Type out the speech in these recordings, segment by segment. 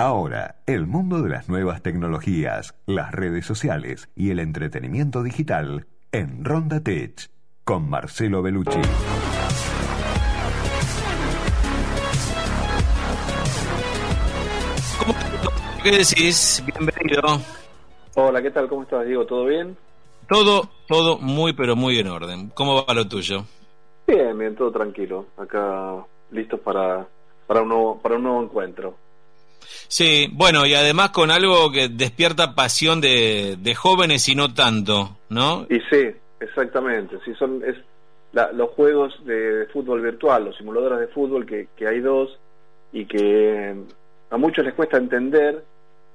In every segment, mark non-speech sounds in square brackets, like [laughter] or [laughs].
Ahora, el mundo de las nuevas tecnologías, las redes sociales y el entretenimiento digital en Ronda Tech con Marcelo Bellucci. ¿Qué decís? Bienvenido. Hola, ¿qué tal? ¿Cómo estás, Diego? ¿Todo bien? Todo, todo muy, pero muy en orden. ¿Cómo va lo tuyo? Bien, bien, todo tranquilo. Acá listos para, para, un, nuevo, para un nuevo encuentro. Sí, bueno, y además con algo que despierta pasión de, jóvenes y no tanto, ¿no? Y sí, exactamente. Sí, son es los juegos de fútbol virtual, los simuladores de fútbol, que, hay dos y que a muchos les cuesta entender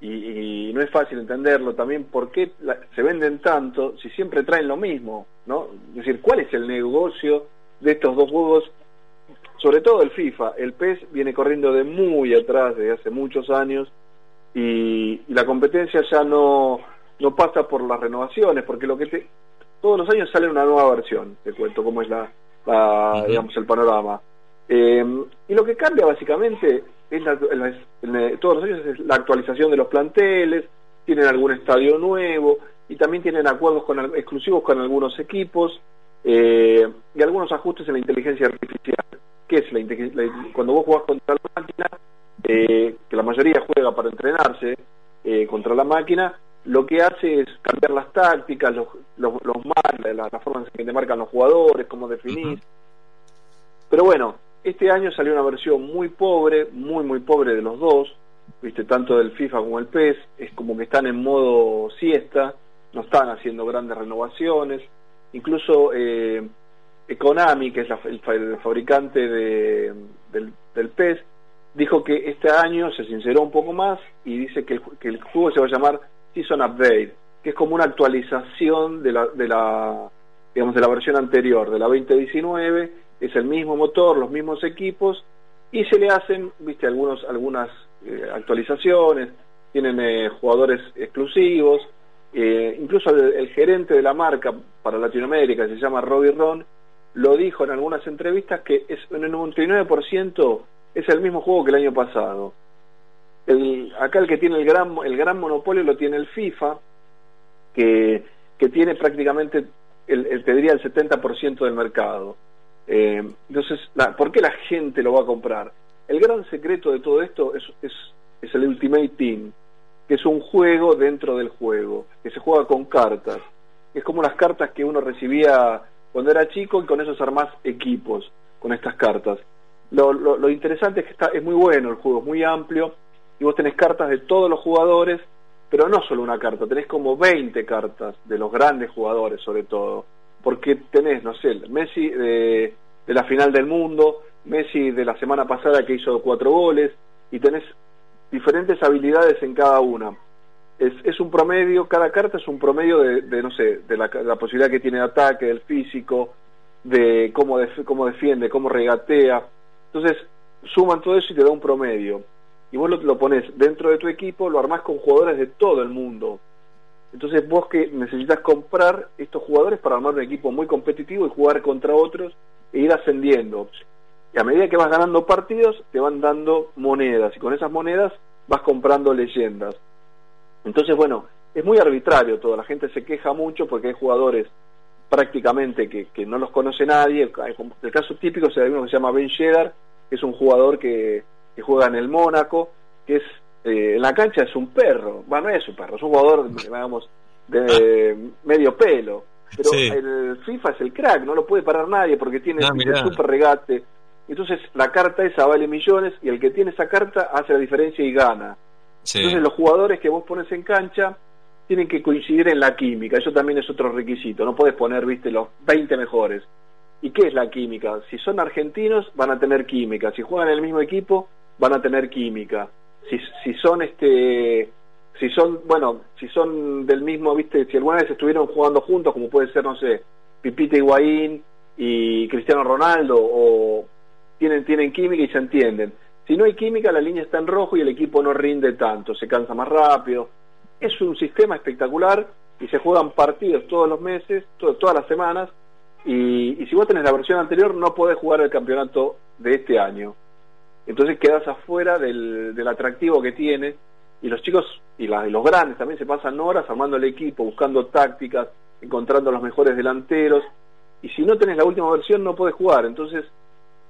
y, no es fácil entenderlo también por qué se venden tanto si siempre traen lo mismo, ¿no? Es decir, ¿cuál es el negocio de estos dos juegos sobre todo el FIFA, el PES viene corriendo de muy atrás, desde hace muchos años, y, la competencia ya no, no pasa por las renovaciones, porque lo que te, todos los años sale una nueva versión, te cuento cómo es la, digamos, el panorama. Eh, y lo que cambia básicamente es, todos los años es la actualización de los planteles, tienen algún estadio nuevo y también tienen acuerdos con, exclusivos con algunos equipos eh, y algunos ajustes en la inteligencia artificial que es la, cuando vos jugás contra la máquina, eh, que la mayoría juega para entrenarse eh, contra la máquina, lo que hace es cambiar las tácticas, los, los, los la, la, forma en que te marcan los jugadores, cómo definís. Pero bueno, este año salió una versión muy pobre, muy, muy pobre de los dos, viste, tanto del FIFA como el PES, es como que están en modo siesta, no están haciendo grandes renovaciones, incluso eh, Konami, que es el, fabricante de, del, del, PES, dijo que este año se sinceró un poco más y dice que el, juego se va a llamar Season Update, que es como una actualización de la, de la, digamos, de la versión anterior, de la 2019, es el mismo motor, los mismos equipos, y se le hacen, viste, algunos, algunas eh, actualizaciones, tienen eh, jugadores exclusivos, eh, incluso el, el, gerente de la marca para Latinoamérica, se llama Robbie Ron, lo dijo en algunas entrevistas que es en el 99% es el mismo juego que el año pasado. El, acá el que tiene el gran, el gran monopolio lo tiene el FIFA, que, que tiene prácticamente, el, el, te diría, el 70% del mercado. Eh, entonces, la, ¿por qué la gente lo va a comprar? El gran secreto de todo esto es, es, es el Ultimate Team, que es un juego dentro del juego, que se juega con cartas. Es como las cartas que uno recibía cuando era chico y con esos armás equipos, con estas cartas. Lo, lo, interesante es que está, es muy bueno el juego, es muy amplio y vos tenés cartas de todos los jugadores, pero no solo una carta, tenés como 20 cartas de los grandes jugadores sobre todo, porque tenés, no sé, Messi de la final del mundo, Messi de la semana pasada que hizo cuatro goles y tenés diferentes habilidades en cada una es, es un promedio, cada carta es un promedio de, no sé, de la, posibilidad que tiene de ataque, del físico, de cómo, cómo defiende, cómo regatea. Entonces, suman todo eso y te da un promedio. Y vos lo, lo pones dentro de tu equipo, lo armás con jugadores de todo el mundo. Entonces vos que necesitas comprar estos jugadores para armar un equipo muy competitivo y jugar contra otros e ir ascendiendo. Y a medida que vas ganando partidos, te van dando monedas y con esas monedas vas comprando leyendas. Entonces, bueno, es muy arbitrario todo, la gente se queja mucho porque hay jugadores prácticamente que, que no los conoce nadie, el, caso típico es uno que se llama Ben Shedar, que es un jugador que, que juega en el Mónaco, que es eh, en la cancha es un perro, bueno, no es un perro, es un jugador, digamos, de medio pelo, pero el FIFA es el crack, no lo puede parar nadie porque tiene un ah, super regate, entonces la carta esa vale millones y el que tiene esa carta hace la diferencia y gana. Entonces los jugadores que vos pones en cancha tienen que coincidir en la química, eso también es otro requisito, no puedes poner, viste, los 20 mejores. ¿Y qué es la química? Si son argentinos, van a tener química, si juegan en el mismo equipo, van a tener química. Si, si son este si son, bueno, si son del mismo, viste, si alguna vez estuvieron jugando juntos, como puede ser, no sé, Pipita Higuaín y Cristiano Ronaldo, o tienen, tienen química y se entienden. Si no hay química, la línea está en rojo y el equipo no rinde tanto, se cansa más rápido. Es un sistema espectacular y se juegan partidos todos los meses, todas las semanas. Y, si vos tenés la versión anterior, no podés jugar el campeonato de este año. entonces quedas afuera del, atractivo que tiene y los chicos y, los grandes también se pasan horas armando el equipo, buscando tácticas, encontrando los mejores delanteros y si no tenés la última versión no puedes jugar, entonces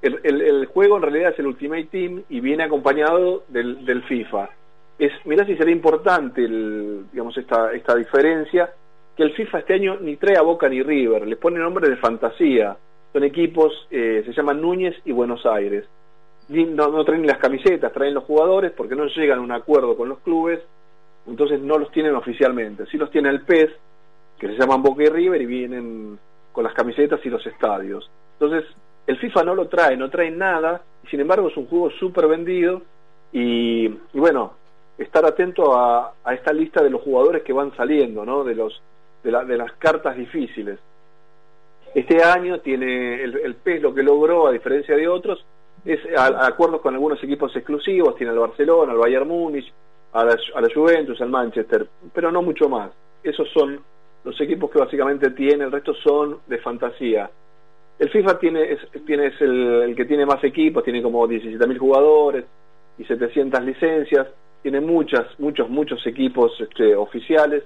el, el, juego en realidad es el Ultimate Team y viene acompañado del, del FIFA. Es, mirá si sería importante el, digamos esta, esta diferencia, que el FIFA este año ni trae a Boca ni River, les pone nombre de fantasía, son equipos, eh, se llaman Núñez y Buenos Aires no, no traen las camisetas, traen los jugadores porque no llegan a un acuerdo con los clubes, entonces no los tienen oficialmente. Sí los tiene el PES, que se llaman Boca y River y vienen con las camisetas y los estadios. Entonces, el FIFA no lo trae, no trae nada, y sin embargo es un juego súper vendido y, bueno, estar atento a, a, esta lista de los jugadores que van saliendo, ¿no? De, los, de, de las cartas difíciles. Este año tiene el, el PES lo que logró, a diferencia de otros, es a, acuerdos con algunos equipos exclusivos, tiene al Barcelona, al Bayern Múnich, a la, a la Juventus, al Manchester, pero no mucho más. Esos son los equipos que básicamente tiene, el resto son de fantasía. El FIFA tiene es, el, que tiene más equipos, tiene como 17.000 jugadores y 700 licencias, tiene muchas, muchos, muchos equipos este, oficiales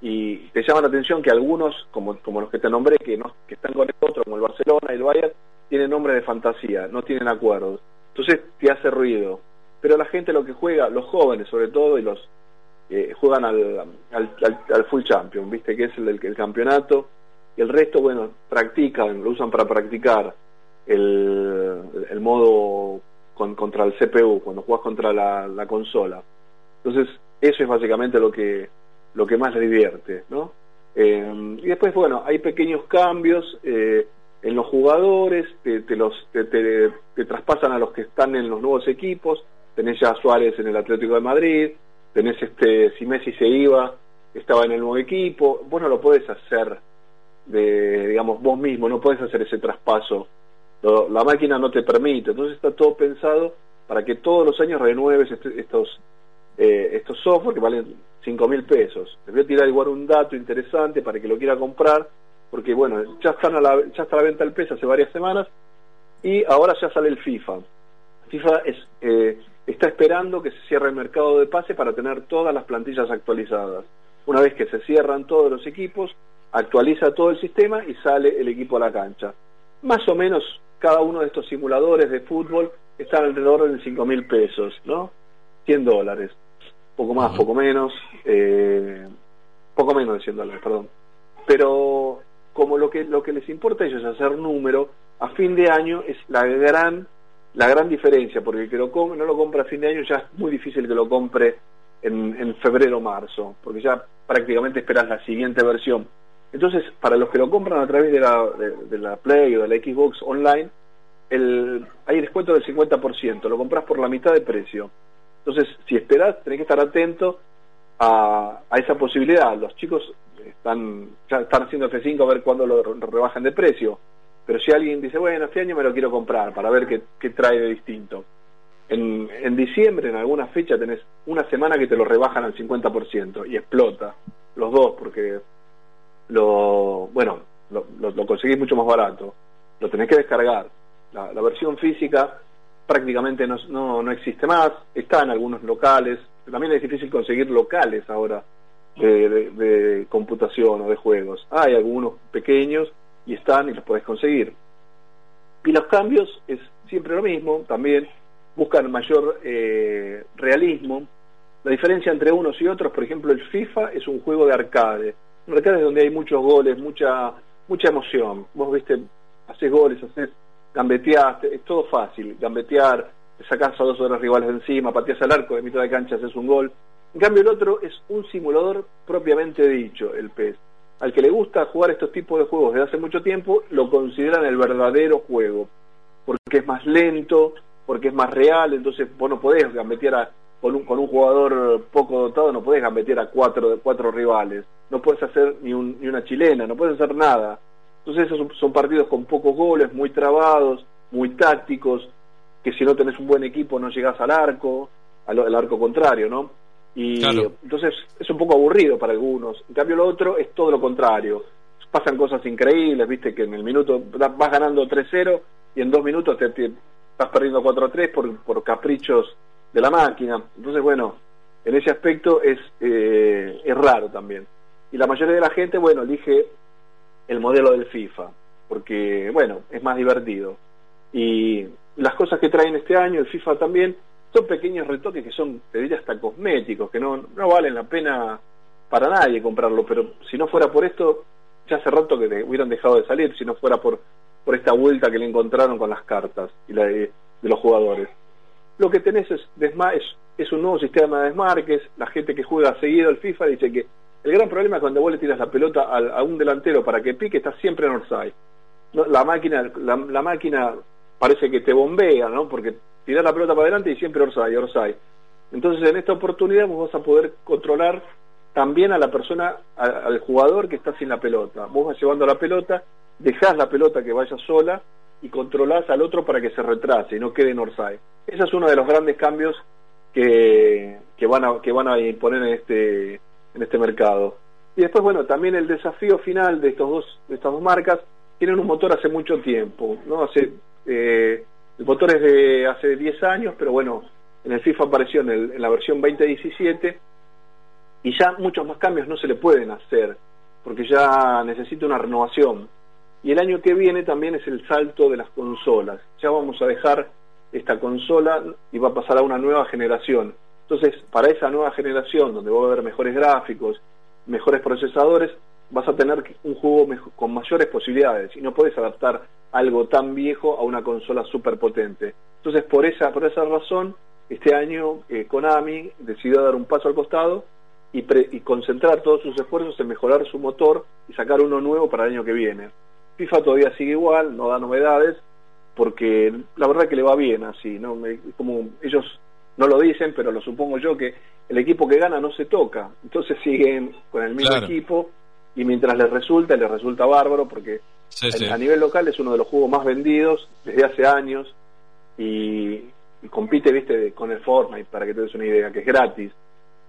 y te llama la atención que algunos, como, los que te nombré, que, no, que están con el otro, como el Barcelona y el Bayern, tiene nombre de fantasía, no tienen acuerdos. Entonces te hace ruido. Pero la gente lo que juega, los jóvenes sobre todo, y los eh, juegan al, full champion, viste que es el, el, campeonato, y el resto, bueno, practican, lo usan para practicar el, el modo con, contra el CPU, cuando juegas contra la, la consola. Entonces, eso es básicamente lo que, lo que más les divierte, ¿no? Eh, y después, bueno, hay pequeños cambios. Eh, en los jugadores, te, los, te, traspasan a los que están en los nuevos equipos, tenés ya a Suárez en el Atlético de Madrid, tenés este, si Messi se iba, estaba en el nuevo equipo, vos no lo podés hacer de, digamos, vos mismo, no podés hacer ese traspaso, la máquina no te permite, entonces está todo pensado para que todos los años renueves este, estos, eh, estos software que valen 5 mil pesos. Les voy a tirar igual un dato interesante para que lo quiera comprar, porque bueno, ya, están a la, ya está a la venta el PES hace varias semanas y ahora ya sale el FIFA. FIFA es, eh, está esperando que se cierre el mercado de pase para tener todas las plantillas actualizadas. Una vez que se cierran todos los equipos, actualiza todo el sistema y sale el equipo a la cancha. Más o menos cada uno de estos simuladores de fútbol está alrededor de 5 mil pesos, ¿no? 100 dólares. Poco más, poco menos. Eh, poco menos de 100 dólares, perdón. Pero como lo que, lo que les importa a ellos es hacer número, a fin de año es la gran, la gran diferencia, porque el que lo compre, no lo compra a fin de año ya es muy difícil que lo compre en, en febrero o marzo, porque ya prácticamente esperas la siguiente versión. Entonces, para los que lo compran a través de la, de, la Play o de la Xbox Online, el, hay descuento del 50%, lo compras por la mitad de precio. Entonces, si esperas, tenés que estar atento a, a esa posibilidad. Los chicos están, ya están haciendo F5 a ver cuándo lo rebajan de precio. Pero si alguien dice, bueno, este año me lo quiero comprar para ver qué, qué trae de distinto. En, en diciembre, en alguna fecha, tenés una semana que te lo rebajan al 50% y explota los dos porque lo, bueno, lo, lo, conseguís mucho más barato. Lo tenés que descargar. La, versión física prácticamente no, no, no existe más, está en algunos locales, también es difícil conseguir locales ahora de, computación o de juegos. Hay algunos pequeños y están y los puedes conseguir. Y los cambios es siempre lo mismo, también buscan mayor eh, realismo. La diferencia entre unos y otros, por ejemplo, el FIFA es un juego de arcade. Arcade es donde hay muchos goles, mucha mucha emoción. Vos viste, haces goles, haces gambeteas, es todo fácil. Gambetear, sacás a dos los rivales de encima, pateas al arco, de mitad de cancha haces un gol. En cambio, el otro es un simulador propiamente dicho, el PES. Al que le gusta jugar estos tipos de juegos desde hace mucho tiempo, lo consideran el verdadero juego, porque es más lento, porque es más real, entonces vos no podés gambetear a, con, un, con un jugador poco dotado, no podés gambetear a cuatro, cuatro rivales, no puedes hacer ni, un, ni una chilena, no puedes hacer nada. Entonces esos son, partidos con pocos goles, muy trabados, muy tácticos, que si no tenés un buen equipo no llegás al arco, al, al arco contrario, ¿no? Y entonces es un poco aburrido para algunos. En cambio, lo otro es todo lo contrario. Pasan cosas increíbles, viste, que en el minuto vas ganando 3-0 y en dos minutos te, estás perdiendo 4 a 3 por, por caprichos de la máquina. Entonces, bueno, en ese aspecto es, eh, es raro también. Y la mayoría de la gente, bueno, elige el modelo del FIFA, porque, bueno, es más divertido. Y las cosas que traen este año, el FIFA también, son pequeños retoques que son, te diría, hasta cosméticos, que no, no valen la pena para nadie comprarlo, pero si no fuera por esto, ya hace rato que hubieran dejado de salir, si no fuera por, por esta vuelta que le encontraron con las cartas y la de, los jugadores. Lo que tenés es, es, es un nuevo sistema de desmarques, la gente que juega seguido el FIFA dice que el gran problema es cuando vos le tiras la pelota a, un delantero para que pique, está siempre en offside. la máquina, la, máquina parece que te bombea, ¿no? Porque tirás la pelota para adelante y siempre orsay, orsay. Entonces en esta oportunidad vos vas a poder controlar también a la persona, al jugador que está sin la pelota. Vos vas llevando la pelota, dejás la pelota que vaya sola y controlás al otro para que se retrase y no quede en orsay. Ese es uno de los grandes cambios que, que, van, a, que van a imponer en este, en este mercado. Y después, bueno, también el desafío final de, estos dos, de estas dos marcas, tienen un motor hace mucho tiempo, ¿no? Hace, eh, el motor es de hace 10 años, pero bueno, en el FIFA apareció en, en la versión 2017 y ya muchos más cambios no se le pueden hacer, porque ya necesita una renovación. Y el año que viene también es el salto de las consolas. Ya vamos a dejar esta consola y va a pasar a una nueva generación. Entonces, para esa nueva generación, donde va a haber mejores gráficos, mejores procesadores, vas a tener un juego con mayores posibilidades y no puedes adaptar algo tan viejo a una consola súper potente. Entonces, por esa, por esa razón, este año eh, Konami decidió dar un paso al costado y, y, concentrar todos sus esfuerzos en mejorar su motor y sacar uno nuevo para el año que viene. FIFA todavía sigue igual, no da novedades, porque la verdad que le va bien así, ¿no? Como ellos no lo dicen, pero lo supongo yo que el equipo que gana no se toca, entonces siguen con el mismo equipo y mientras les resulta, les resulta bárbaro porque a nivel local es uno de los juegos más vendidos desde hace años y, compite, viste, con el Fortnite para que te des una idea, que es gratis,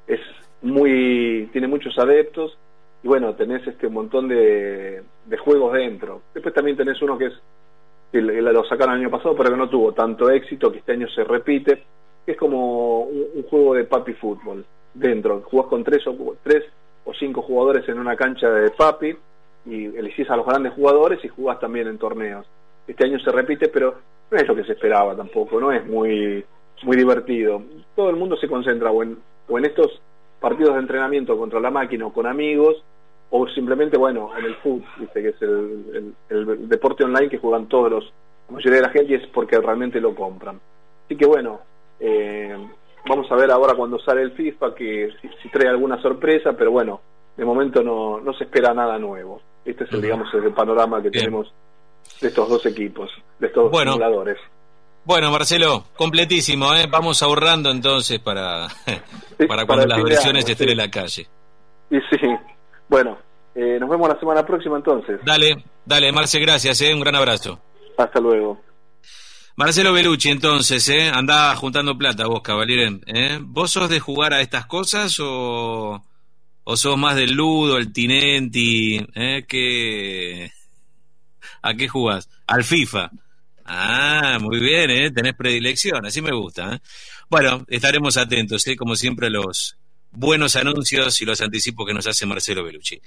es muy, tiene muchos adeptos y bueno, tenés este montón de, de juegos dentro. Después también tenés uno que es lo sacaron el año pasado, pero que no tuvo tanto éxito, que este año se repite, que es como un, juego de papi fútbol dentro. Jugás con tres o, tres o cinco jugadores en una cancha de papi y elegís a los grandes jugadores y jugás también en torneos. Este año se repite, pero no es lo que se esperaba tampoco, no es muy, muy divertido. Todo el mundo se concentra o en, o en estos partidos de entrenamiento contra la máquina o con amigos, o simplemente, bueno, en el fútbol, que es el, el, deporte online que juegan todos los, la mayoría de la gente y es porque realmente lo compran. Así que bueno, eh, vamos a ver ahora cuando sale el FIFA que si, trae alguna sorpresa, pero bueno, de momento no, no se espera nada nuevo. Este es el, digamos, el panorama que tenemos de estos dos equipos, de estos dos simuladores. Bueno, Marcelo, completísimo, ¿eh? Vamos ahorrando entonces para, [laughs] para cuando las versiones estén en la calle. Y sí, bueno, eh, nos vemos la semana próxima entonces. Dale, dale, Marce, gracias, ¿eh? un gran abrazo. Hasta luego. Marcelo Belucci, entonces, ¿eh? Andá juntando plata vos, caballero. ¿eh? ¿Vos sos de jugar a estas cosas o, o sos más del ludo, el tinenti? ¿eh? ¿Qué... ¿A qué jugás? Al FIFA. Ah, muy bien, ¿eh? Tenés predilección, así me gusta. ¿eh? Bueno, estaremos atentos, ¿eh? Como siempre, los buenos anuncios y los anticipos que nos hace Marcelo Belucci.